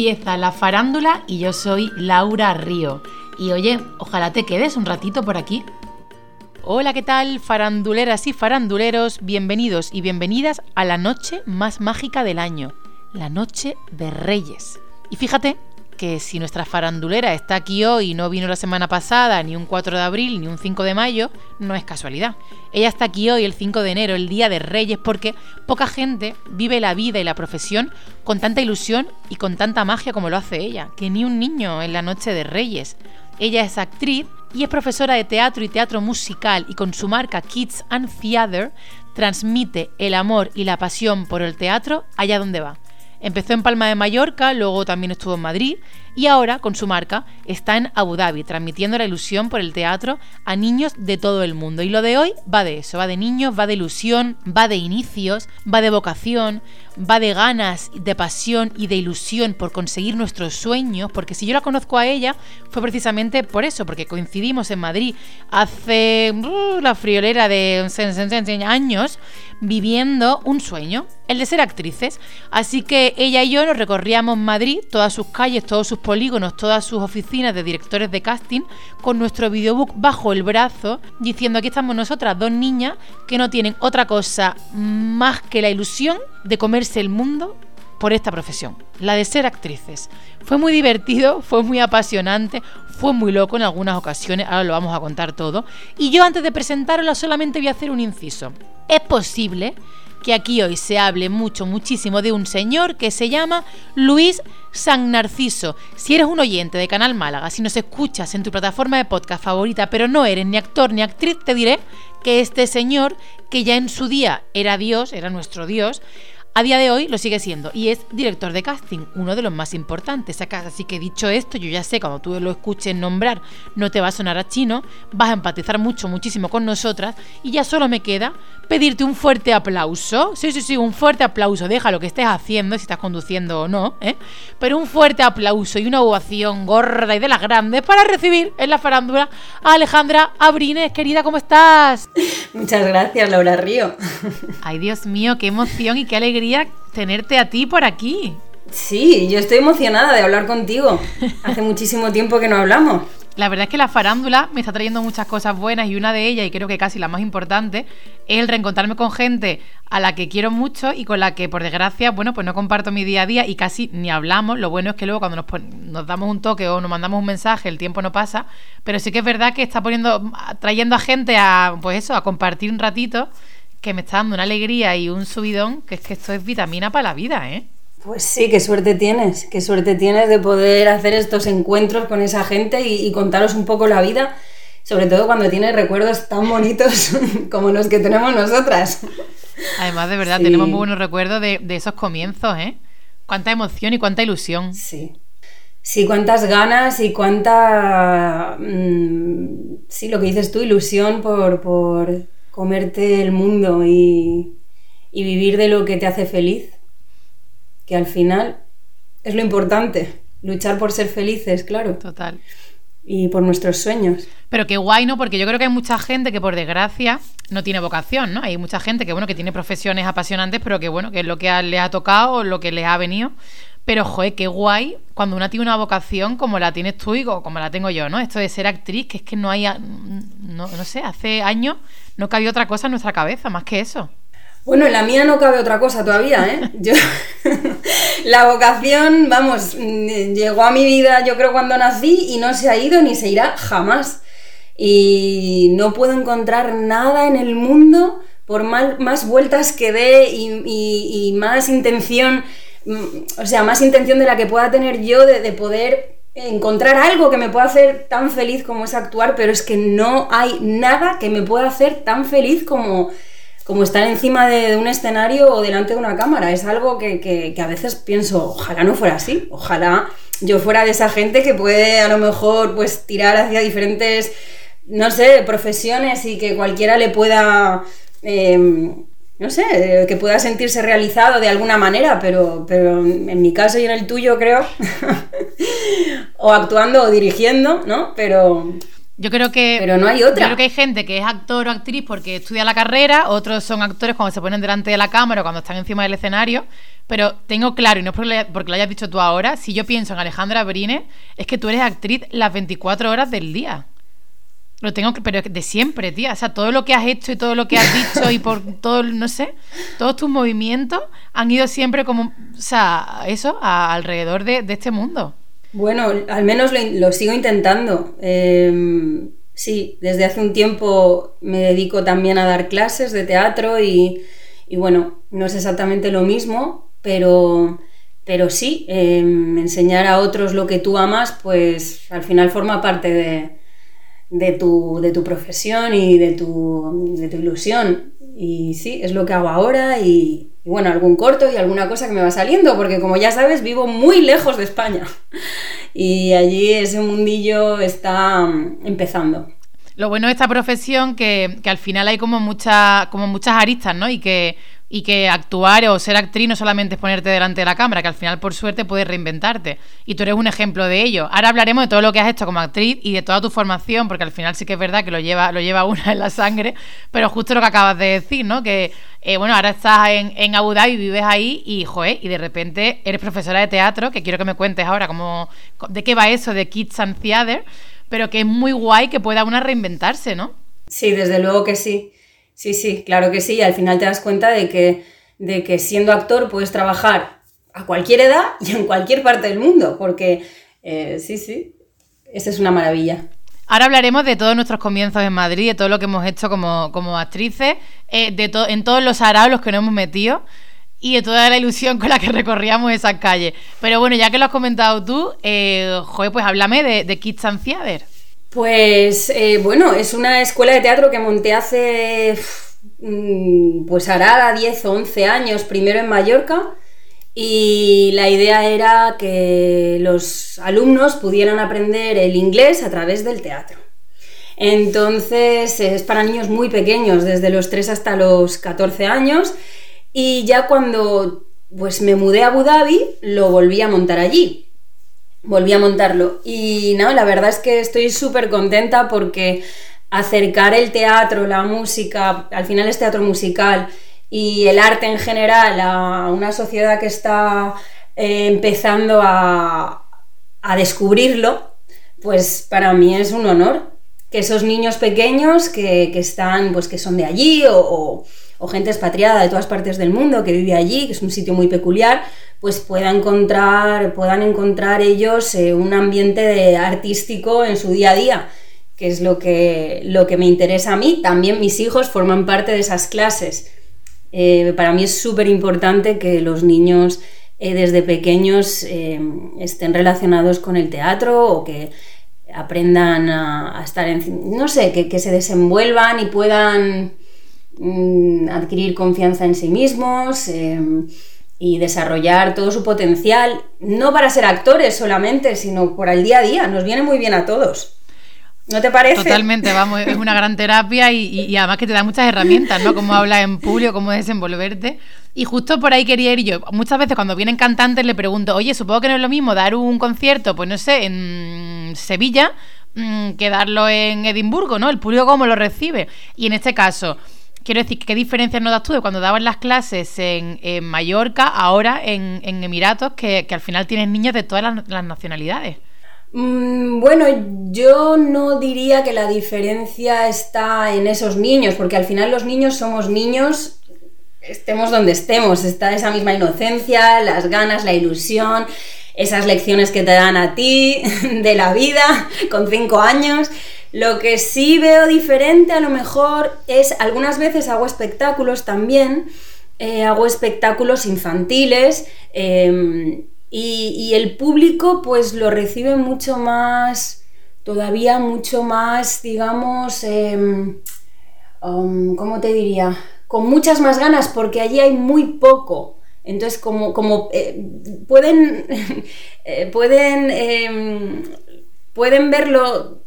Empieza la farándula y yo soy Laura Río. Y oye, ojalá te quedes un ratito por aquí. Hola, ¿qué tal? Faranduleras y faranduleros, bienvenidos y bienvenidas a la noche más mágica del año, la noche de Reyes. Y fíjate que si nuestra farandulera está aquí hoy y no vino la semana pasada, ni un 4 de abril, ni un 5 de mayo, no es casualidad. Ella está aquí hoy el 5 de enero, el Día de Reyes, porque poca gente vive la vida y la profesión con tanta ilusión y con tanta magia como lo hace ella, que ni un niño en la noche de Reyes. Ella es actriz y es profesora de teatro y teatro musical y con su marca Kids and Theater transmite el amor y la pasión por el teatro allá donde va. Empezó en Palma de Mallorca, luego también estuvo en Madrid y ahora, con su marca, está en Abu Dhabi, transmitiendo la ilusión por el teatro a niños de todo el mundo. Y lo de hoy va de eso, va de niños, va de ilusión, va de inicios, va de vocación, va de ganas, de pasión y de ilusión por conseguir nuestros sueños, porque si yo la conozco a ella fue precisamente por eso, porque coincidimos en Madrid hace uh, la friolera de años viviendo un sueño, el de ser actrices. Así que ella y yo nos recorríamos Madrid, todas sus calles, todos sus polígonos, todas sus oficinas de directores de casting, con nuestro videobook bajo el brazo, diciendo aquí estamos nosotras, dos niñas que no tienen otra cosa más que la ilusión de el mundo por esta profesión, la de ser actrices. Fue muy divertido, fue muy apasionante, fue muy loco en algunas ocasiones, ahora lo vamos a contar todo. Y yo antes de presentarlo solamente voy a hacer un inciso. Es posible que aquí hoy se hable mucho, muchísimo de un señor que se llama Luis San Narciso. Si eres un oyente de Canal Málaga, si nos escuchas en tu plataforma de podcast favorita, pero no eres ni actor ni actriz, te diré que este señor, que ya en su día era Dios, era nuestro Dios, a día de hoy lo sigue siendo y es director de casting, uno de los más importantes. Así que dicho esto, yo ya sé, cuando tú lo escuches nombrar, no te va a sonar a chino, vas a empatizar mucho, muchísimo con nosotras y ya solo me queda pedirte un fuerte aplauso. Sí, sí, sí, un fuerte aplauso. Deja lo que estés haciendo, si estás conduciendo o no, ¿eh? Pero un fuerte aplauso y una ovación gorda y de las grandes para recibir en la farándula a Alejandra Abrines. Querida, ¿cómo estás? Muchas gracias, Laura Río. Ay, Dios mío, qué emoción y qué alegría tenerte a ti por aquí. Sí, yo estoy emocionada de hablar contigo. Hace muchísimo tiempo que no hablamos. La verdad es que la farándula me está trayendo muchas cosas buenas y una de ellas, y creo que casi la más importante, es el reencontrarme con gente a la que quiero mucho y con la que, por desgracia, bueno, pues no comparto mi día a día y casi ni hablamos. Lo bueno es que luego cuando nos, nos damos un toque o nos mandamos un mensaje, el tiempo no pasa, pero sí que es verdad que está poniendo, trayendo a gente a, pues eso, a compartir un ratito que me está dando una alegría y un subidón, que es que esto es vitamina para la vida, ¿eh? Pues sí, qué suerte tienes, qué suerte tienes de poder hacer estos encuentros con esa gente y, contaros un poco la vida, sobre todo cuando tienes recuerdos tan bonitos como los que tenemos nosotras. Además, de verdad, tenemos muy buenos recuerdos de, esos comienzos, ¿eh? Cuánta emoción y cuánta ilusión. Sí. Sí, cuántas ganas y cuánta... Mm, sí, lo que dices tú, ilusión por, por comerte el mundo y, vivir de lo que te hace feliz, que al final es lo importante, luchar por ser felices, claro. Total. Y por nuestros sueños. Pero qué guay, ¿no? Porque yo creo que hay mucha gente que por desgracia no tiene vocación, ¿no? Hay mucha gente que, bueno, que tiene profesiones apasionantes, pero que, bueno, que es lo que les ha tocado o lo que les ha venido. Pero, joder, qué guay cuando una tiene una vocación como la tienes tú y como la tengo yo, ¿no? Esto de ser actriz, que es que no hay, no, no sé, hace años no cabía otra cosa en nuestra cabeza, más que eso. Bueno, en la mía no cabe otra cosa todavía, ¿eh? Yo, la vocación, vamos, llegó a mi vida yo creo cuando nací y no se ha ido ni se irá jamás. Y no puedo encontrar nada en el mundo, por más vueltas que dé y, más intención, mm, o sea, más intención de la que pueda tener yo de poder encontrar algo que me pueda hacer tan feliz como es actuar, pero es que no hay nada que me pueda hacer tan feliz como, como estar encima de, un escenario o delante de una cámara. Es algo que, a veces pienso, ojalá no fuera así, ojalá yo fuera de esa gente que puede a lo mejor pues tirar hacia diferentes, no sé, profesiones y que cualquiera le pueda... Em, no sé, que pueda sentirse realizado de alguna manera, pero, pero en mi caso y en el tuyo creo, o actuando o dirigiendo, ¿no? Pero, Yo creo que. Pero no hay otra. Yo creo que hay gente que es actor o actriz porque estudia la carrera, otros son actores cuando se ponen delante de la cámara o cuando están encima del escenario. Pero tengo claro, y no es porque, porque lo hayas dicho tú ahora, si yo pienso en Alejandra Brine, es que tú eres actriz las 24 horas del día. Lo tengo que, pero de siempre, tía. O sea, todo lo que has hecho y todo lo que has dicho y por todo, no sé, todos tus movimientos han ido siempre como, o sea, eso, alrededor de, este mundo. Bueno, al menos lo, sigo intentando. Em, sí, desde hace un tiempo me dedico también a dar clases de teatro y, bueno, no es exactamente lo mismo, pero, pero sí, em, enseñar a otros lo que tú amas, pues al final forma parte de de tu, de tu profesión y de tu, de tu ilusión. Y sí, es lo que hago ahora y, bueno, algún corto y alguna cosa que me va saliendo, porque como ya sabes, vivo muy lejos de España y allí ese mundillo está mm, empezando. Lo bueno de esta profesión que, que al final hay como, mucha, como muchas aristas, ¿no? Y que y que actuar o ser actriz no solamente es ponerte delante de la cámara, que al final por suerte puedes reinventarte. Y tú eres un ejemplo de ello. Ahora hablaremos de todo lo que has hecho como actriz y de toda tu formación, porque al final sí que es verdad que lo lleva, lo lleva una en la sangre, pero justo lo que acabas de decir, ¿no? Que eh, bueno, ahora estás en, en, Abu Dhabi, vives ahí y, joder, y de repente eres profesora de teatro, que quiero que me cuentes ahora cómo, de qué va eso de Kids and Theater, pero que es muy guay que pueda una reinventarse, ¿no? Sí, desde luego que sí. Sí, sí, claro que sí. Al final te das cuenta de que, de que siendo actor puedes trabajar a cualquier edad y en cualquier parte del mundo, porque eh, sí, sí, esa es una maravilla. Ahora hablaremos de todos nuestros comienzos en Madrid, de todo lo que hemos hecho como, como actrices, eh, de en todos los araos que nos hemos metido y de toda la ilusión con la que recorríamos esas calles. Pero bueno, ya que lo has comentado tú, eh, joder, pues háblame de, de Kids and. Pues eh, bueno, es una escuela de teatro que monté hace, mm, pues hará 10 o 11 años, primero en Mallorca, y la idea era que los alumnos pudieran aprender el inglés a través del teatro. Entonces es para niños muy pequeños, desde los 3 hasta los 14 años, y ya cuando pues me mudé a Abu Dhabi, lo volví a montar allí volví a montarlo. Y no, la verdad es que estoy súper contenta porque acercar el teatro, la música, al final es teatro musical y el arte en general a una sociedad que está eh, empezando a, a, descubrirlo, pues para mí es un honor que esos niños pequeños que, que están, pues que son de allí o o gente expatriada de todas partes del mundo que vive allí, que es un sitio muy peculiar, pues puedan encontrar, puedan encontrar ellos eh, un ambiente artístico en su día a día, que es lo que, lo que me interesa a mí. También mis hijos forman parte de esas clases. Eh, para mí es súper importante que los niños eh, desde pequeños estén relacionados con el teatro o que aprendan a, estar en... no sé, que, que se desenvuelvan y puedan Mm, adquirir confianza en sí mismos em, y desarrollar todo su potencial, no para ser actores solamente, sino por el día a día. Nos viene muy bien a todos. ¿No te parece? Totalmente, vamos, es una gran terapia y, además que te da muchas herramientas, ¿no? Cómo hablar en público, cómo desenvolverte. Y justo por ahí quería ir yo. Muchas veces cuando vienen cantantes le pregunto, oye, supongo que no es lo mismo dar un concierto, pues no sé, en Sevilla, mm, que darlo en Edimburgo, ¿no? El público cómo lo recibe. Y en este caso, Quiero decir, ¿qué diferencias notas tú de cuando dabas las clases en, Mallorca, ahora en, Emiratos, que, al final tienes niños de todas las, nacionalidades? Mm, bueno, yo no diría que la diferencia está en esos niños, porque al final los niños somos niños, estemos donde estemos, está esa misma inocencia, las ganas, la ilusión, esas lecciones que te dan a ti de la vida con cinco años. Lo que sí veo diferente a lo mejor es algunas veces hago espectáculos también, eh, hago espectáculos infantiles em, y, el público pues lo recibe mucho más, todavía mucho más, digamos, em, um, ¿cómo te diría? Con muchas más ganas porque allí hay muy poco. Entonces, como, como eh, pueden, eh, pueden, em, pueden verlo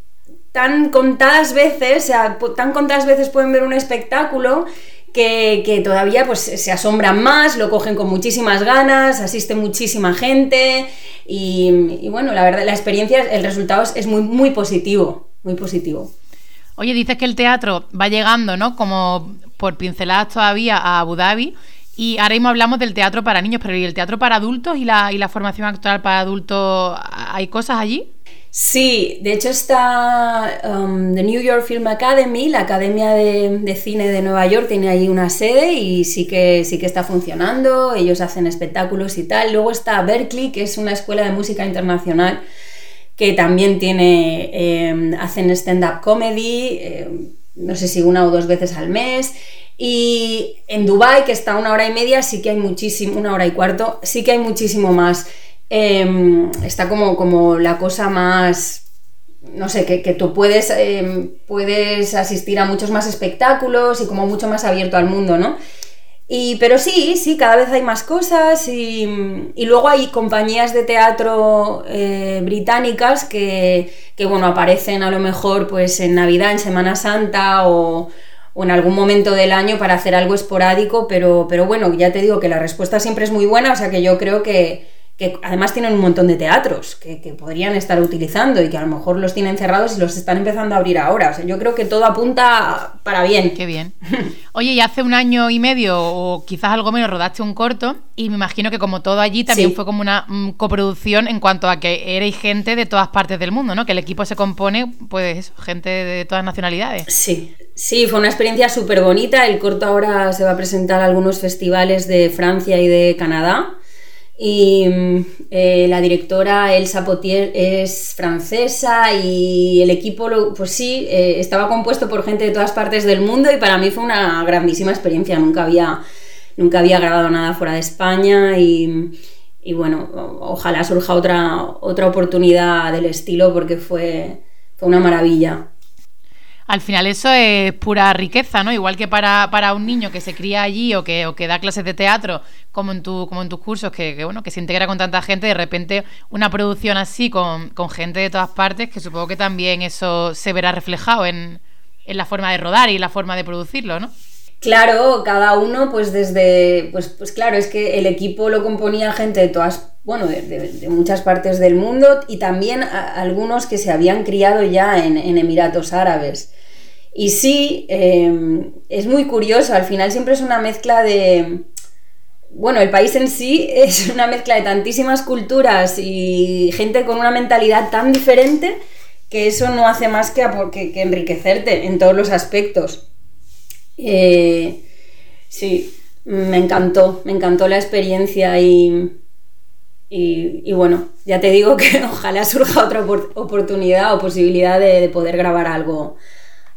tan contadas veces, o sea, tan contadas veces pueden ver un espectáculo que, todavía pues se asombran más, lo cogen con muchísimas ganas, asiste muchísima gente y, bueno, la verdad, la experiencia, el resultado es, muy, muy positivo. muy positivo. Oye, dices que el teatro va llegando, ¿no? Como por pinceladas todavía a Abu Dhabi. Y ahora mismo hablamos del teatro para niños, pero ¿y el teatro para adultos y la, y la formación actoral para adultos? ¿Hay cosas allí? Sí, de hecho está um, The New York Film Academy, la Academia de, Cine de Nueva York, tiene ahí una sede y sí que, sí que está funcionando, ellos hacen espectáculos y tal. Luego está Berkeley, que es una escuela de música internacional que también tiene, em, hacen stand-up comedy, em, no sé si una o dos veces al mes. Y en Dubai, que está una hora y media, sí que hay muchísimo, una hora y cuarto, sí que hay muchísimo más. Em, está como, como la cosa más, no sé, que, tú puedes, em, puedes asistir a muchos más espectáculos y como mucho más abierto al mundo, ¿no? Y, pero sí, sí, cada vez hay más cosas y, luego hay compañías de teatro eh, británicas que, que, bueno, aparecen a lo mejor pues en Navidad, en Semana Santa o, o, en algún momento del año para hacer algo esporádico, pero, pero bueno, ya te digo que la respuesta siempre es muy buena, o sea que yo creo que, que además tienen un montón de teatros que, podrían estar utilizando y que a lo mejor los tienen cerrados y los están empezando a abrir ahora. O sea, yo creo que todo apunta para bien. Qué bien. Oye, y hace un año y medio o quizás algo menos rodaste un corto y me imagino que como todo allí también fue como una mm, coproducción en cuanto a que erais gente de todas partes del mundo, ¿no? Que el equipo se compone, pues, gente de todas nacionalidades. Sí, sí, fue una experiencia súper bonita. El corto ahora se va a presentar a algunos festivales de Francia y de Canadá. Y eh, la directora Elsa Potier es francesa y el equipo, pues sí, eh, estaba compuesto por gente de todas partes del mundo y para mí fue una grandísima experiencia. Nunca había, nunca había grabado nada fuera de España y, y bueno, ojalá surja otra, otra oportunidad del estilo porque fue, fue una maravilla. Al final eso es pura riqueza, ¿no? Igual que para, para un niño que se cría allí o que, o que da clases de teatro, como en, tu, como en tus cursos, que, bueno, que se integra con tanta gente, de repente una producción así con, con, gente de todas partes, que supongo que también eso se verá reflejado en, en la forma de rodar y la forma de producirlo, ¿no? Claro, cada uno, pues desde, pues, pues claro, es que el equipo lo componía gente de todas, bueno, de, muchas partes del mundo y también algunos que se habían criado ya en, Emiratos Árabes. Y sí, em, es muy curioso, al final siempre es una mezcla de, bueno, el país en sí es una mezcla de tantísimas culturas y gente con una mentalidad tan diferente que eso no hace más que enriquecerte en todos los aspectos. Eh, sí, me encantó, me encantó la experiencia y, y, bueno, ya te digo que ojalá surja otra oportunidad o posibilidad de, poder grabar algo,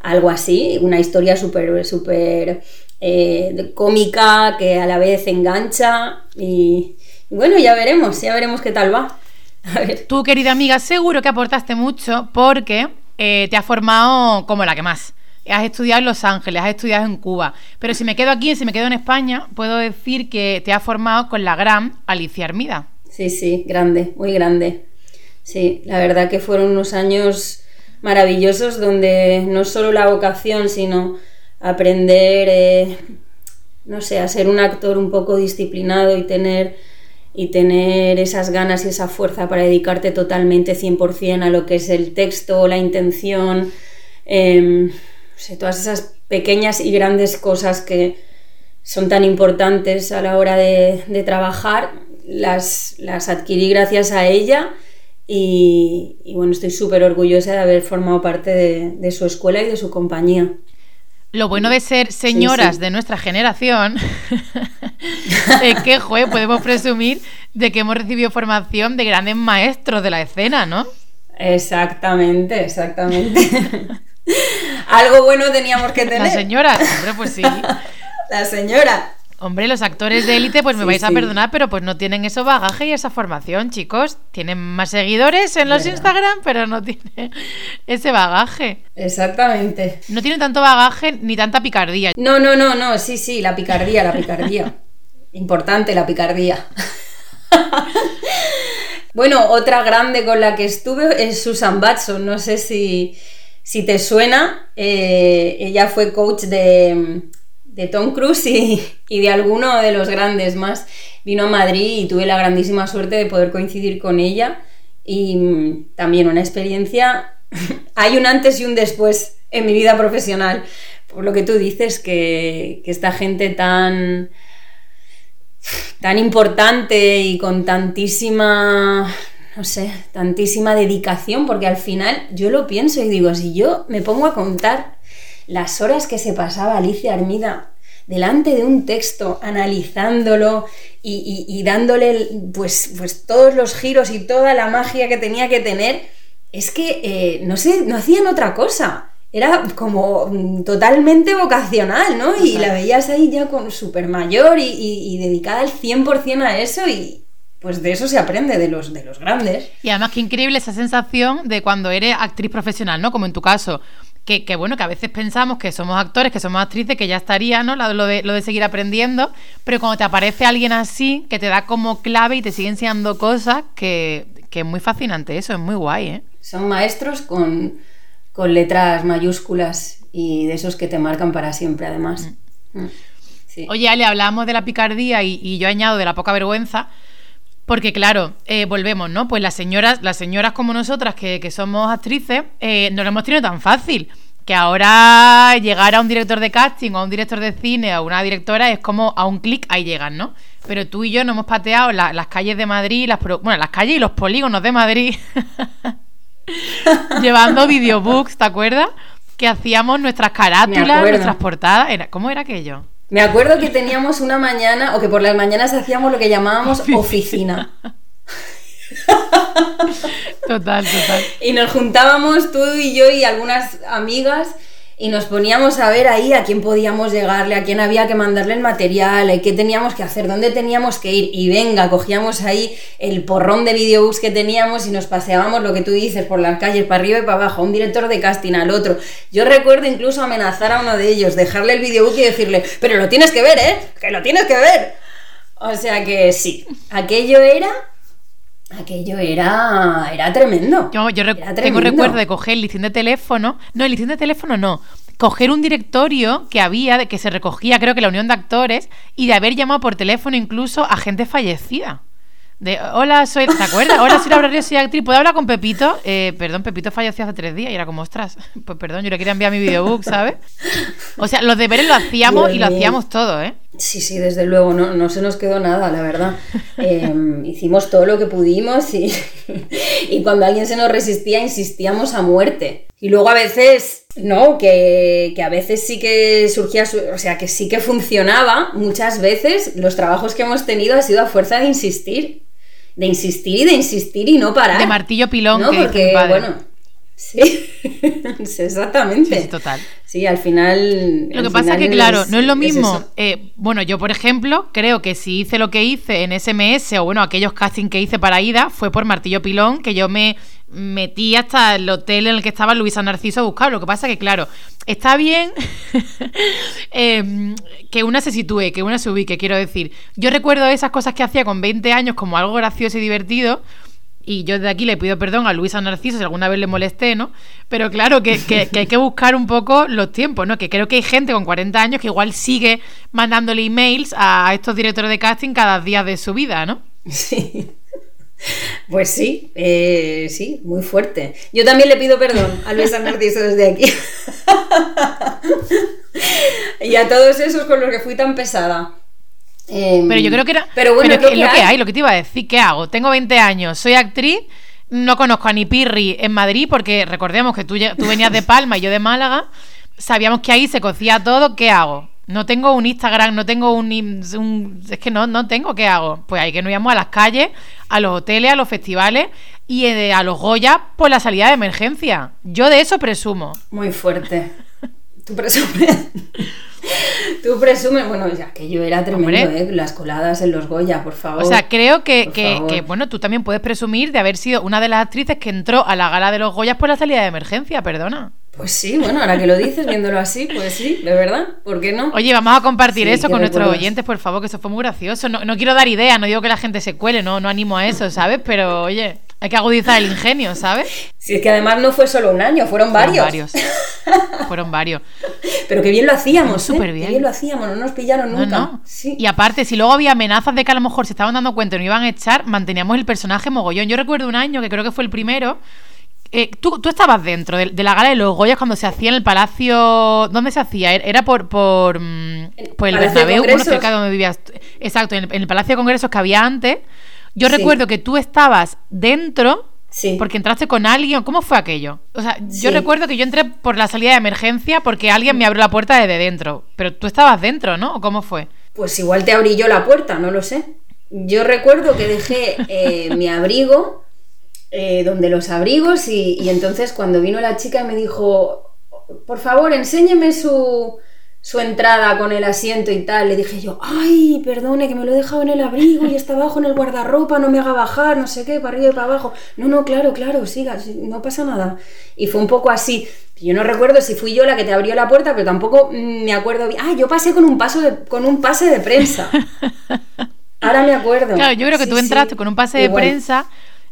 algo así, una historia súper, súper eh, cómica que a la vez engancha y, bueno, ya veremos, ya veremos qué tal va. Tú, querida amiga, seguro que aportaste mucho porque eh, te has formado como la que más has estudiado en Los Ángeles, has estudiado en Cuba. Pero si me quedo aquí, si me quedo en España, puedo decir que te has formado con la gran Alicia Armida. Sí, sí, grande, muy grande. Sí, la verdad que fueron unos años maravillosos donde no solo la vocación, sino aprender, eh, no sé, a ser un actor un poco disciplinado y tener, y tener esas ganas y esa fuerza para dedicarte totalmente 100% a lo que es el texto, la intención. Em, todas esas pequeñas y grandes cosas que son tan importantes a la hora de, trabajar, las, las, adquirí gracias a ella y, bueno, estoy súper orgullosa de haber formado parte de, su escuela y de su compañía. Lo bueno de ser señoras de nuestra generación es que, joder, podemos presumir de que hemos recibido formación de grandes maestros de la escena, ¿no? Exactamente, exactamente. Algo bueno teníamos que tener. La señora, hombre, pues sí. La señora. Hombre, los actores de élite, pues me vais a perdonar, pero pues no tienen ese bagaje y esa formación, chicos. Tienen más seguidores en los Instagram, pero no tienen ese bagaje. Exactamente. No tienen tanto bagaje ni tanta picardía. No, no, no, no, sí, sí, la picardía, la picardía. Importante la picardía. bueno, otra grande con la que estuve es Susan Batson. No sé si, si te suena, eh, ella fue coach de, Tom Cruise y, de alguno de los grandes más. Vino a Madrid y tuve la grandísima suerte de poder coincidir con ella y mm, también una experiencia hay un antes y un después en mi vida profesional. Por lo que tú dices, que, que esta gente tan, tan importante y con tantísima, no sé, tantísima dedicación, porque al final yo lo pienso y digo, si yo me pongo a contar las horas que se pasaba Alicia Armida delante de un texto, analizándolo y, dándole pues, pues todos los giros y toda la magia que tenía que tener, es que, eh, no sé, no hacían otra cosa. Era como mm, totalmente vocacional, ¿no? Y la veías ahí ya con súper mayor y, y, dedicada al 100% a eso y, pues de eso se aprende de los, de los grandes. Y además qué increíble esa sensación de cuando eres actriz profesional, ¿no? Como en tu caso, que, bueno, que a veces pensamos que somos actores, que somos actrices, que ya estaría, ¿no? Lo de, lo de seguir aprendiendo, pero cuando te aparece alguien así, que te da como clave y te sigue enseñando cosas, que, que es muy fascinante eso, es muy guay, ¿eh? Son maestros con, con letras mayúsculas y de esos que te marcan para siempre, además. Mm. Mm. Oye, Ale, hablamos de la picardía y, y yo añado de la poca vergüenza. Porque claro, eh, volvemos, ¿no? Pues las señoras, las señoras como nosotras que, somos actrices, eh, no lo hemos tenido tan fácil. Que ahora llegar a un director de casting o a un director de cine o una directora es como a un clic ahí llegan, ¿no? Pero tú y yo no hemos pateado las calles de Madrid, las bueno, las calles y los polígonos de Madrid, llevando videobooks, ¿te acuerdas? Que hacíamos nuestras carátulas, nuestras portadas. ¿Cómo era aquello? Me acuerdo que teníamos una mañana, o que por las mañanas hacíamos lo que llamábamos oficina. Total, total. Y nos juntábamos tú y yo y algunas amigas y nos poníamos a ver ahí a quién podíamos llegarle, a quién había que mandarle el material, qué teníamos que hacer, dónde teníamos que ir. Y venga, cogíamos ahí el porrón de videobooks que teníamos y nos paseábamos lo que tú dices por las calles, para arriba y para abajo, un director de casting, al otro. Yo recuerdo incluso amenazar a uno de ellos, dejarle el videobook y decirle, pero lo tienes que ver, ¿eh? Que lo tienes que ver. O sea que sí, aquello era Aquello era, era tremendo. Yo, yo tengo recuerdo de coger el listín de teléfono. No, el listín de teléfono no. Coger un directorio que había, de que se recogía, creo que la unión de actores, y de haber llamado por teléfono incluso a gente fallecida. De, hola, soy. ¿Te acuerdas? Hola, soy Laura Ríos, soy actriz. ¿Puedo hablar con Pepito? Eh, perdón, Pepito falleció hace tres días y era como, ostras, pues perdón, yo le quería enviar mi videobook, ¿sabes? O sea, los deberes lo hacíamos y lo hacíamos todo, ¿eh? Sí, sí, desde luego, no, no se nos quedó nada, la verdad. Em, hicimos todo lo que pudimos y, y cuando alguien se nos resistía, insistíamos a muerte. Y luego a veces, no, que, que, a veces sí que surgía, o sea, que sí que funcionaba, muchas veces los trabajos que hemos tenido ha sido a fuerza de insistir de insistir y de insistir y no parar. De martillo pilón. No, porque, bueno, sí, exactamente. Sí, total. Sí, al final... Lo que pasa es que, claro, no es lo mismo. Eh, bueno, yo, por ejemplo, creo que si hice lo que hice en SMS o, bueno, aquellos castings que hice para IDA, fue por martillo pilón, que yo me metí hasta el hotel en el que estaba Luisa Narciso a buscar. Lo que pasa que, claro, está bien em, que una se sitúe, que una se ubique, quiero decir. Yo recuerdo esas cosas que hacía con 20 años como algo gracioso y divertido. Y yo desde aquí le pido perdón a Luisa Narciso si alguna vez le molesté, ¿no? Pero claro, que, que, hay que buscar un poco los tiempos, ¿no? Que creo que hay gente con 40 años que igual sigue mandándole emails a estos directores de casting cada día de su vida, ¿no? Sí. Pues sí, eh, sí, muy fuerte. Yo también le pido perdón a Luis Narciso desde aquí. y a todos esos con los que fui tan pesada. Em, pero yo creo que era. Pero bueno, es, lo que hay, lo que te iba a decir. ¿Qué hago? Tengo 20 años, soy actriz, no conozco a ni Pirri en Madrid, porque recordemos que tú, tú venías de Palma y yo de Málaga. Sabíamos que ahí se cocía todo. ¿Qué hago? No tengo un Instagram, no tengo un, es que no, no tengo, ¿qué hago? Pues hay que nos íbamos a las calles, a los hoteles, a los festivales y eh, a los Goya por la salida de emergencia. Yo de eso presumo. Muy fuerte. Tú presumes. Tú presumes, bueno, ya que yo era tremendo, ¿eh? Las coladas en los Goya, por favor. O sea, creo que, que, bueno, tú también puedes presumir de haber sido una de las actrices que entró a la gala de los Goyas por la salida de emergencia, perdona. Pues sí, bueno, ahora que lo dices, viéndolo así, pues sí, de verdad, ¿por qué no? Oye, vamos a compartir eso con nuestros oyentes, por favor, que eso fue muy gracioso. No, no quiero dar ideas, no digo que la gente se cuele, no, no animo a eso, ¿sabes? Pero oye, hay que agudizar el ingenio, ¿sabes? Si es que además no fue solo un año, fueron varios. Fueron varios. fueron varios. Pero qué bien lo hacíamos, ¿eh? Súper bien. Qué bien lo hacíamos, no nos pillaron nunca. Sí. Y aparte, si luego había amenazas de que a lo mejor se estaban dando cuenta y no iban a echar, manteníamos el personaje mogollón. Yo recuerdo un año, que creo que fue el primero, eh, ¿tú, tú estabas dentro de, de la gala de los Goyas cuando se hacía en el Palacio... ¿Dónde se hacía? Era por, por, mm, por el de Bernabéu, cerca de donde vivías. Exacto, en el, en el Palacio de Congresos que había antes. Yo Sí. recuerdo que tú estabas dentro Sí. porque entraste con alguien. ¿Cómo fue aquello? O sea, yo Sí. recuerdo que yo entré por la salida de emergencia porque alguien me abrió la puerta desde dentro. Pero tú estabas dentro, ¿no? ¿O cómo fue? Pues igual te abrí yo la puerta, no lo sé. Yo recuerdo que dejé eh, mi abrigo eh, donde los abrigos y, y entonces cuando vino la chica me dijo, por favor, enséñeme su, su entrada con el asiento y tal, le dije yo, ay, perdone, que me lo he dejado en el abrigo y está abajo en el guardarropa, no me haga bajar, no sé qué, para arriba y para abajo. No, no, claro, claro, siga, no pasa nada. Y fue un poco así. Yo no recuerdo si fui yo la que te abrió la puerta, pero tampoco me acuerdo bien. Ah, yo pasé con un paso de- con un pase de prensa. Ahora me acuerdo. Claro, yo creo que Sí, tú sí. entraste con un pase de prensa.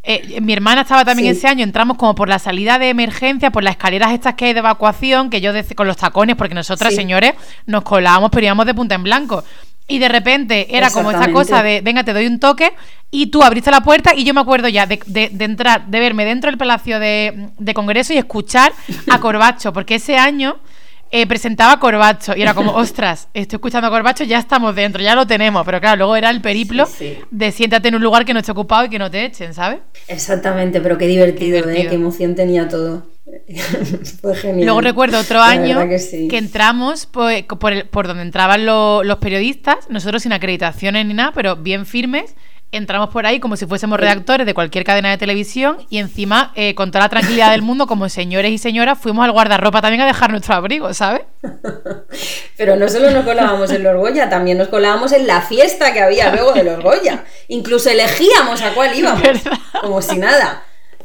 Eh, mi hermana estaba también Sí. ese año, entramos como por la salida de emergencia, por las escaleras estas que hay de evacuación, que yo dec- con los tacones, porque nosotras, Sí. señores, nos colábamos, pero íbamos de punta en blanco. Y de repente era como esta Exactamente. cosa de, venga, te doy un toque, y tú abriste la puerta, y yo me acuerdo ya de, de- de entrar, de verme dentro del Palacio de, de Congreso y escuchar a Corbacho, porque ese año eh, presentaba a Corbacho, y era como, ostras, estoy escuchando a Corbacho, ya estamos dentro, ya lo tenemos, pero claro, luego era el periplo Sí, sí. de siéntate en un lugar que no esté ocupado y que no te echen, ¿sabes? Exactamente, pero qué divertido, Qué divertido. ¿eh? Qué emoción tenía todo. Fue genial. Luego recuerdo otro La año que, entramos por, por, el- por donde entraban lo- los periodistas, nosotros sin acreditaciones ni nada, pero bien firmes. Entramos por ahí como si fuésemos redactores de cualquier cadena de televisión y encima, eh, con toda la tranquilidad del mundo, como señores y señoras, fuimos al guardarropa también a dejar nuestro abrigo, ¿sabes? Pero no solo nos colábamos en los Goya, también nos colábamos en la fiesta que había luego de los Goya. Incluso elegíamos a cuál íbamos. ¿Verdad? Como si nada.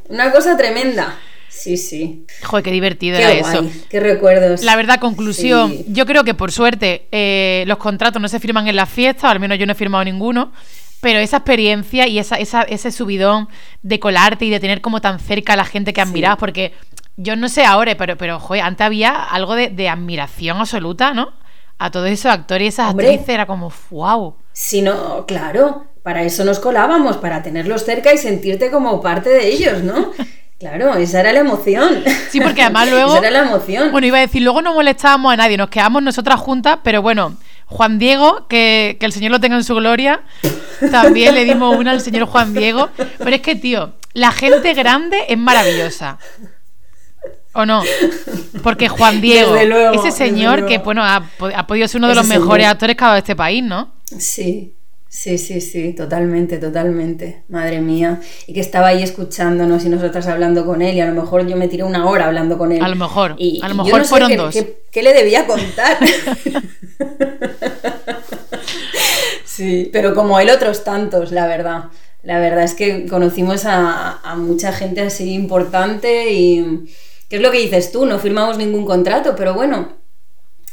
Una cosa tremenda. Sí, sí. Joder, qué divertido Qué era guay, eso. qué recuerdos. La verdad, conclusión, Sí. yo creo que por suerte eh, los contratos no se firman en las fiestas, al menos yo no he firmado ninguno, pero esa experiencia y esa, esa- ese subidón de colarte y de tener como tan cerca a la gente que admirabas, porque yo no sé ahora, pero, pero joder, antes había algo de, de admiración absoluta, ¿no? A todos esos actores y esas Hombre. actrices era como, wow. Si no, claro, para eso nos colábamos, para tenerlos cerca y sentirte como parte de ellos, ¿no? Claro, esa era la emoción. Sí, porque además luego- esa era la emoción. Bueno, iba a decir, luego no molestábamos a nadie, nos quedamos nosotras juntas, pero bueno, Juan Diego, que, que el Señor lo tenga en su gloria, también le dimos una al señor Juan Diego. Pero es que, tío, la gente grande es maravillosa. ¿O no? Porque Juan Diego, luego, ese señor que, bueno, ha, ha podido ser uno de Ese los mejores señor. actores que ha dado este país, ¿no? Sí, sí, sí, sí, totalmente, totalmente. Madre mía. Y que estaba ahí escuchándonos y nosotras hablando con él y a lo mejor yo me tiré una hora hablando con él. A lo mejor, Y, a lo yo mejor sé fueron qué- dos. qué- qué le debía contar? sí, pero como él otros tantos, la verdad. La verdad es que conocimos a, a mucha gente así importante y... ¿Qué es lo que dices tú? No firmamos ningún contrato, pero bueno,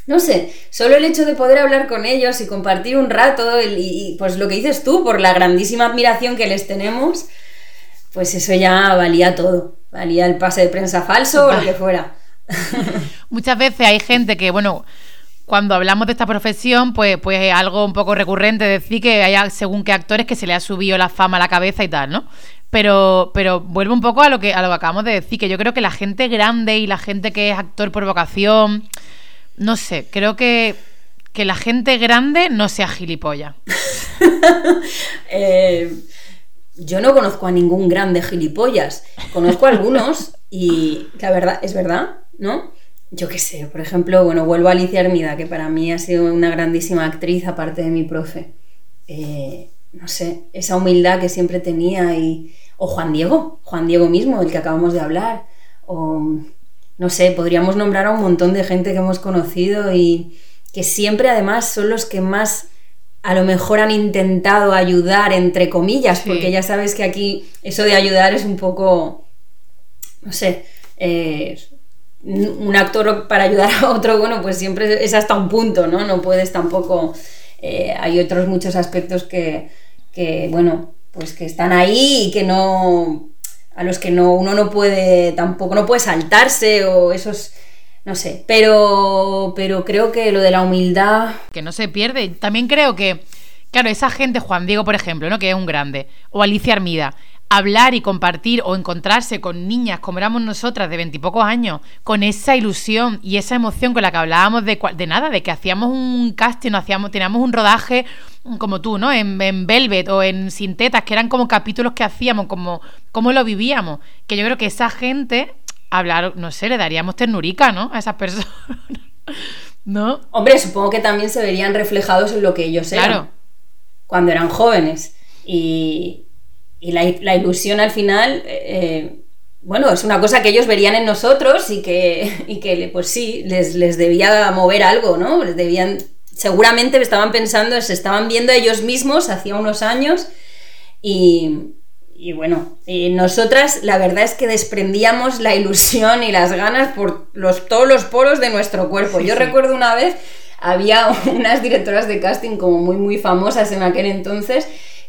no sé, solo el hecho de poder hablar con ellos y compartir un rato y, y, pues lo que dices tú, por la grandísima admiración que les tenemos, pues eso ya valía todo. Valía el pase de prensa falso o lo que fuera. Muchas veces hay gente que, bueno, cuando hablamos de esta profesión, pues, pues es algo un poco recurrente decir que hay según qué actores que se le ha subido la fama a la cabeza y tal, ¿no? Pero, pero vuelvo un poco a lo que a lo que acabamos de decir, que yo creo que la gente grande y la gente que es actor por vocación, no sé, creo que, que la gente grande no sea gilipollas. Eh, yo no conozco a ningún grande gilipollas. Conozco a algunos y la verdad, es verdad, ¿no? Yo qué sé, por ejemplo, bueno, vuelvo a Alicia Hermida, que para mí ha sido una grandísima actriz, aparte de mi profe. Eh, no sé, esa humildad que siempre tenía y... O Juan Diego, Juan Diego mismo, el que acabamos de hablar. O, no sé, podríamos nombrar a un montón de gente que hemos conocido y que siempre además son los que más a lo mejor han intentado ayudar, entre comillas, Sí. porque ya sabes que aquí eso de ayudar es un poco, no sé, eh, un actor para ayudar a otro, bueno, pues siempre es hasta un punto, ¿no? No puedes tampoco, eh, hay otros muchos aspectos que, que, bueno, pues que están ahí y que no, a los que no, uno no puede, tampoco, no puede saltarse o esos, no sé, pero, pero creo que lo de la humildad, que no se pierde. También creo que, claro, esa gente, Juan Diego, por ejemplo, ¿no? Que es un grande, o Alicia Armida, hablar y compartir o encontrarse con niñas como éramos nosotras de veintipocos años, con esa ilusión y esa emoción con la que hablábamos de, de nada, de que hacíamos un casting, hacíamos, teníamos un rodaje como tú, ¿no? En, Velvet o en Sintetas, que eran como capítulos que hacíamos, como, como lo vivíamos. Que yo creo que esa gente, hablar, no sé, le daríamos ternurica, ¿no? A esas personas. ¿No? Hombre, supongo que también se verían reflejados en lo que ellos eran. Claro. Cuando eran jóvenes. Y, y la, ilusión al final, eh, bueno, es una cosa que ellos verían en nosotros y que, y que pues sí, les, les debía mover algo, ¿no? Les debían, seguramente estaban pensando, se estaban viendo ellos mismos hacía unos años y, y bueno, y nosotras la verdad es que desprendíamos la ilusión y las ganas por los, todos los poros de nuestro cuerpo. Yo recuerdo una vez, había unas directoras de casting como muy, muy famosas en aquel entonces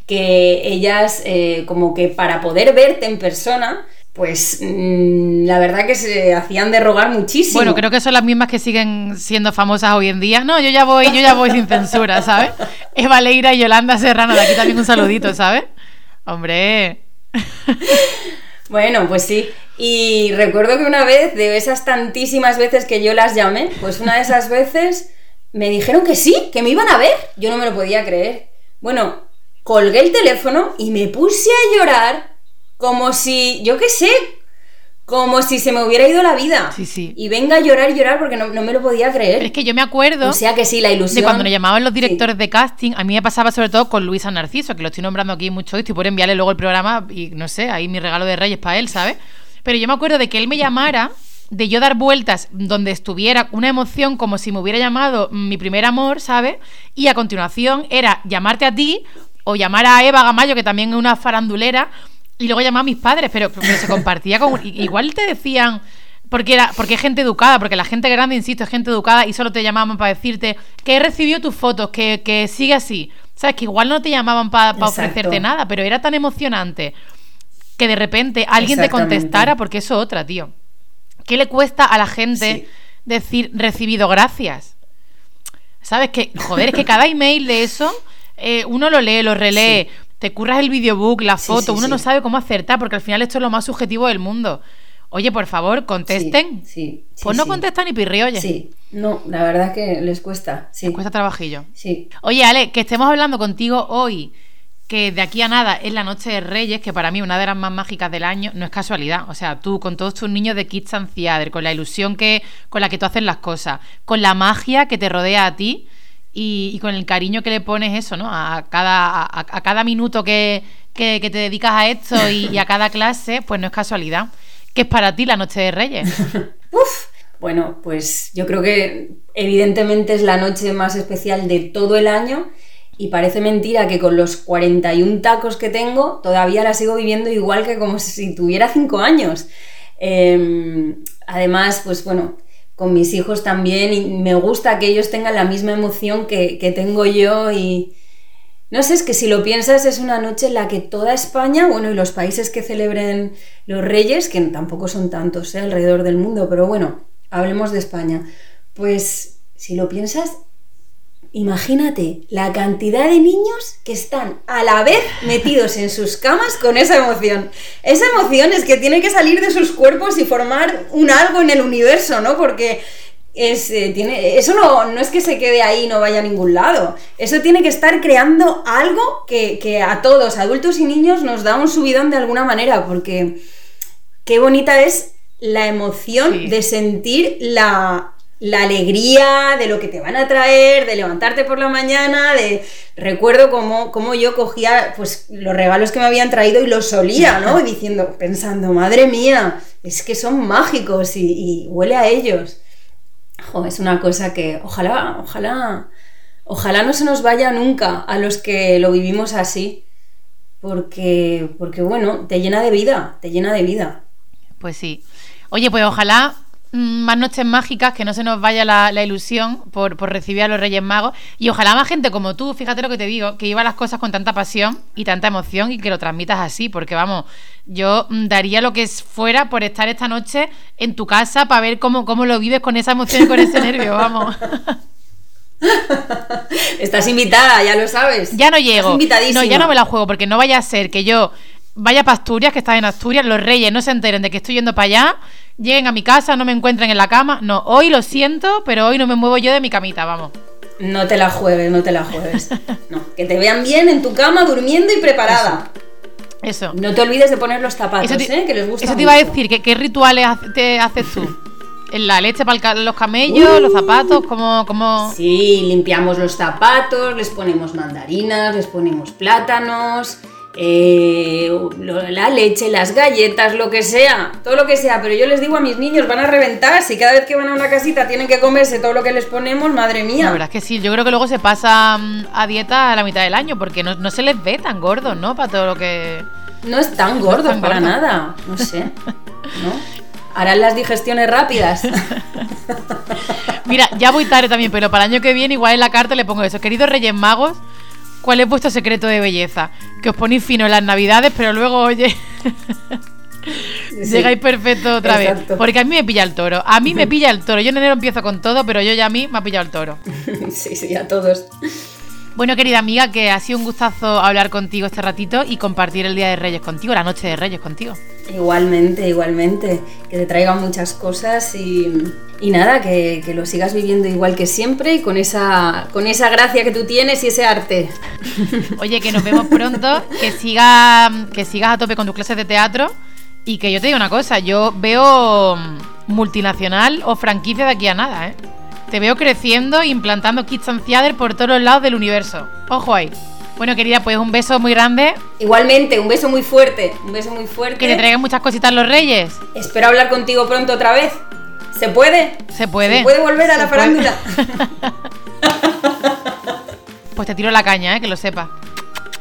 que ellas eh, como que para poder verte en persona, pues mm, la verdad que se hacían de rogar muchísimo. Bueno, creo que son las mismas que siguen siendo famosas hoy en día. No, yo ya voy, yo ya voy sin censura, ¿sabes? Eva Leira y Yolanda Serrano, de aquí también un saludito, ¿sabes? Hombre. Bueno, pues sí. Y recuerdo que una vez, de esas tantísimas veces que yo las llamé, pues una de esas veces me dijeron que sí, que me iban a ver. Yo no me lo podía creer. Bueno, colgué el teléfono y me puse a llorar como si, yo qué sé, como si se me hubiera ido la vida. Sí, sí. Y venga a llorar llorar porque no, me lo podía creer. es que yo me acuerdo. O sea que sí, la ilusión. De cuando nos llamaban los directores de casting, a mí me pasaba sobre todo con Luisa Narciso, que lo estoy nombrando aquí mucho y estoy por enviarle luego el programa y no sé, ahí mi regalo de Reyes para él, ¿sabes? Pero yo me acuerdo de que él me llamara, de yo dar vueltas donde estuviera una emoción como si me hubiera llamado mi primer amor, ¿sabes? Y a continuación era llamarte a ti o llamar a Eva Gamayo, que también es una farandulera, y luego llamar a mis padres, pero, se compartía con... Igual te decían... Porque era porque es gente educada, porque la gente grande, insisto, es gente educada y solo te llamaban para decirte que he recibido tus fotos, que, que sigue así. ¿Sabes? Que igual no te llamaban para ofrecerte nada, pero era tan emocionante que de repente alguien te contestara, porque eso otra, tío. ¿Qué le cuesta a la gente decir recibido gracias? ¿Sabes? Que, joder, es que cada email de eso eh, uno lo lee, lo relee, te curras el videobook, la foto, uno no sabe cómo acertar, porque al final esto es lo más subjetivo del mundo. Oye, por favor, contesten. Sí, Pues no contestan ni pirriolle. Sí, no, la verdad que les cuesta. Les cuesta trabajillo. Sí. Oye, Ale, que estemos hablando contigo hoy, que de aquí a nada es la noche de Reyes, que para mí una de las más mágicas del año, no es casualidad. O sea, tú con todos tus niños de Kids and Theater, con la ilusión que, con la que tú haces las cosas, con la magia que te rodea a ti y, con el cariño que le pones eso, ¿no? A cada, a, cada minuto que, te dedicas a esto y, a cada clase, pues no es casualidad. ¿Qué es para ti la Noche de Reyes? Uf, bueno, pues yo creo que evidentemente es la noche más especial de todo el año y parece mentira que con los 41 tacos que tengo todavía la sigo viviendo igual que como si tuviera 5 años. Em, además, pues bueno, con mis hijos también y me gusta que ellos tengan la misma emoción que, tengo yo y no sé, es que si lo piensas es una noche en la que toda España, bueno, y los países que celebren los reyes, que tampoco son tantos ¿eh? alrededor del mundo, pero bueno, hablemos de España, pues si lo piensas Imagínate la cantidad de niños que están a la vez metidos en sus camas con esa emoción. Esa emoción es que tiene que salir de sus cuerpos y formar un algo en el universo, ¿no? Porque es, eh, tiene, eso no, no, es que se quede ahí y no vaya a ningún lado. Eso tiene que estar creando algo que, a todos, adultos y niños, nos da un subidón de alguna manera, porque qué bonita es la emoción de sentir la, la alegría de lo que te van a traer, de levantarte por la mañana, de recuerdo cómo, yo cogía pues los regalos que me habían traído y los solía, ¿no? diciendo, pensando, madre mía, es que son mágicos y, huele a ellos. es una cosa que ojalá, ojalá, ojalá no se nos vaya nunca a los que lo vivimos así, porque, porque bueno, te llena de vida, te llena de vida. Pues sí. Oye, pues ojalá más noches mágicas, que no se nos vaya la, ilusión por, recibir a los Reyes Magos. Y ojalá más gente como tú, fíjate lo que te digo, que iba las cosas con tanta pasión y tanta emoción y que lo transmitas así, porque vamos, yo mm, daría lo que fuera por estar esta noche en tu casa para ver cómo, cómo lo vives con esa emoción y con ese nervio, vamos. Estás invitada, ya lo sabes. Ya no llego. No, ya no me la juego, porque no vaya a ser que yo vaya para Asturias, que estás en Asturias, los reyes no se enteren de que estoy yendo para allá, lleguen a mi casa, no me encuentren en la cama. No, hoy lo siento, pero hoy no me muevo yo de mi camita, vamos. No te la juegues, no te la juegues. No, que te vean bien en tu cama, durmiendo y preparada. Eso. No te olvides de poner los zapatos, te, ¿eh? Que les gusta eso te iba a decir, ¿qué, qué rituales te haces tú? ¿En la leche para los camellos, los zapatos? ¿Cómo, cómo... Sí, limpiamos los zapatos, les ponemos mandarinas, les ponemos plátanos, eh, la leche, las galletas, lo que sea, todo lo que sea. Pero yo les digo a mis niños, van a reventar. Si cada vez que van a una casita tienen que comerse todo lo que les ponemos, madre La mía. verdad es que sí, yo creo que luego se pasa mm, a dieta a la mitad del año porque no, no se les ve tan gordos, ¿no? Para todo lo que... No es tan gordo tan para gordo. nada, no sé. ¿no? Harán las digestiones rápidas. Mira, ya voy tarde también, pero para el año que viene igual en la carta le pongo eso. Queridos Reyes Magos, ¿cuál es vuestro secreto de belleza? Que os ponéis fino en las navidades, pero luego, oye, Sí. llegáis perfecto otra Exacto. vez. Porque a mí me pilla el toro. A mí me pilla el toro. Yo en enero empiezo con todo, pero yo ya a mí me ha pillado el toro. Sí, sí, a todos. Bueno, querida amiga, que ha sido un gustazo hablar contigo este ratito y compartir el Día de Reyes contigo, la noche de Reyes contigo. Igualmente, igualmente. Que te traigan muchas cosas y, y nada, que, que lo sigas viviendo igual que siempre y con esa, con esa gracia que tú tienes y ese arte. Oye, que nos vemos pronto, que sigas que sigas a tope con tus clases de teatro y que yo te digo una cosa, yo veo multinacional o franquicia de aquí a nada, ¿eh? Te veo creciendo, implantando Kids and Theater por todos los lados del universo. Ojo ahí. Bueno, querida, pues un beso muy grande, Igualmente, un beso muy fuerte, un beso muy fuerte. que te traigan muchas cositas los reyes. Espero hablar contigo pronto otra vez. ¿Se puede? Se puede. ¿Se puede volver a Se la farándula? Pues te tiro la caña, ¿eh? Que lo sepas.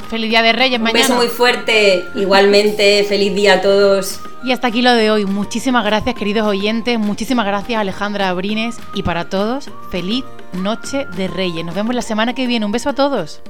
Feliz Día de Reyes un mañana. beso muy fuerte. Igualmente, feliz día a todos. Y hasta aquí lo de hoy. Muchísimas gracias, queridos oyentes. Muchísimas gracias, Alejandra Abrines. Y para todos, feliz noche de Reyes. Nos vemos la semana que viene. Un beso a todos.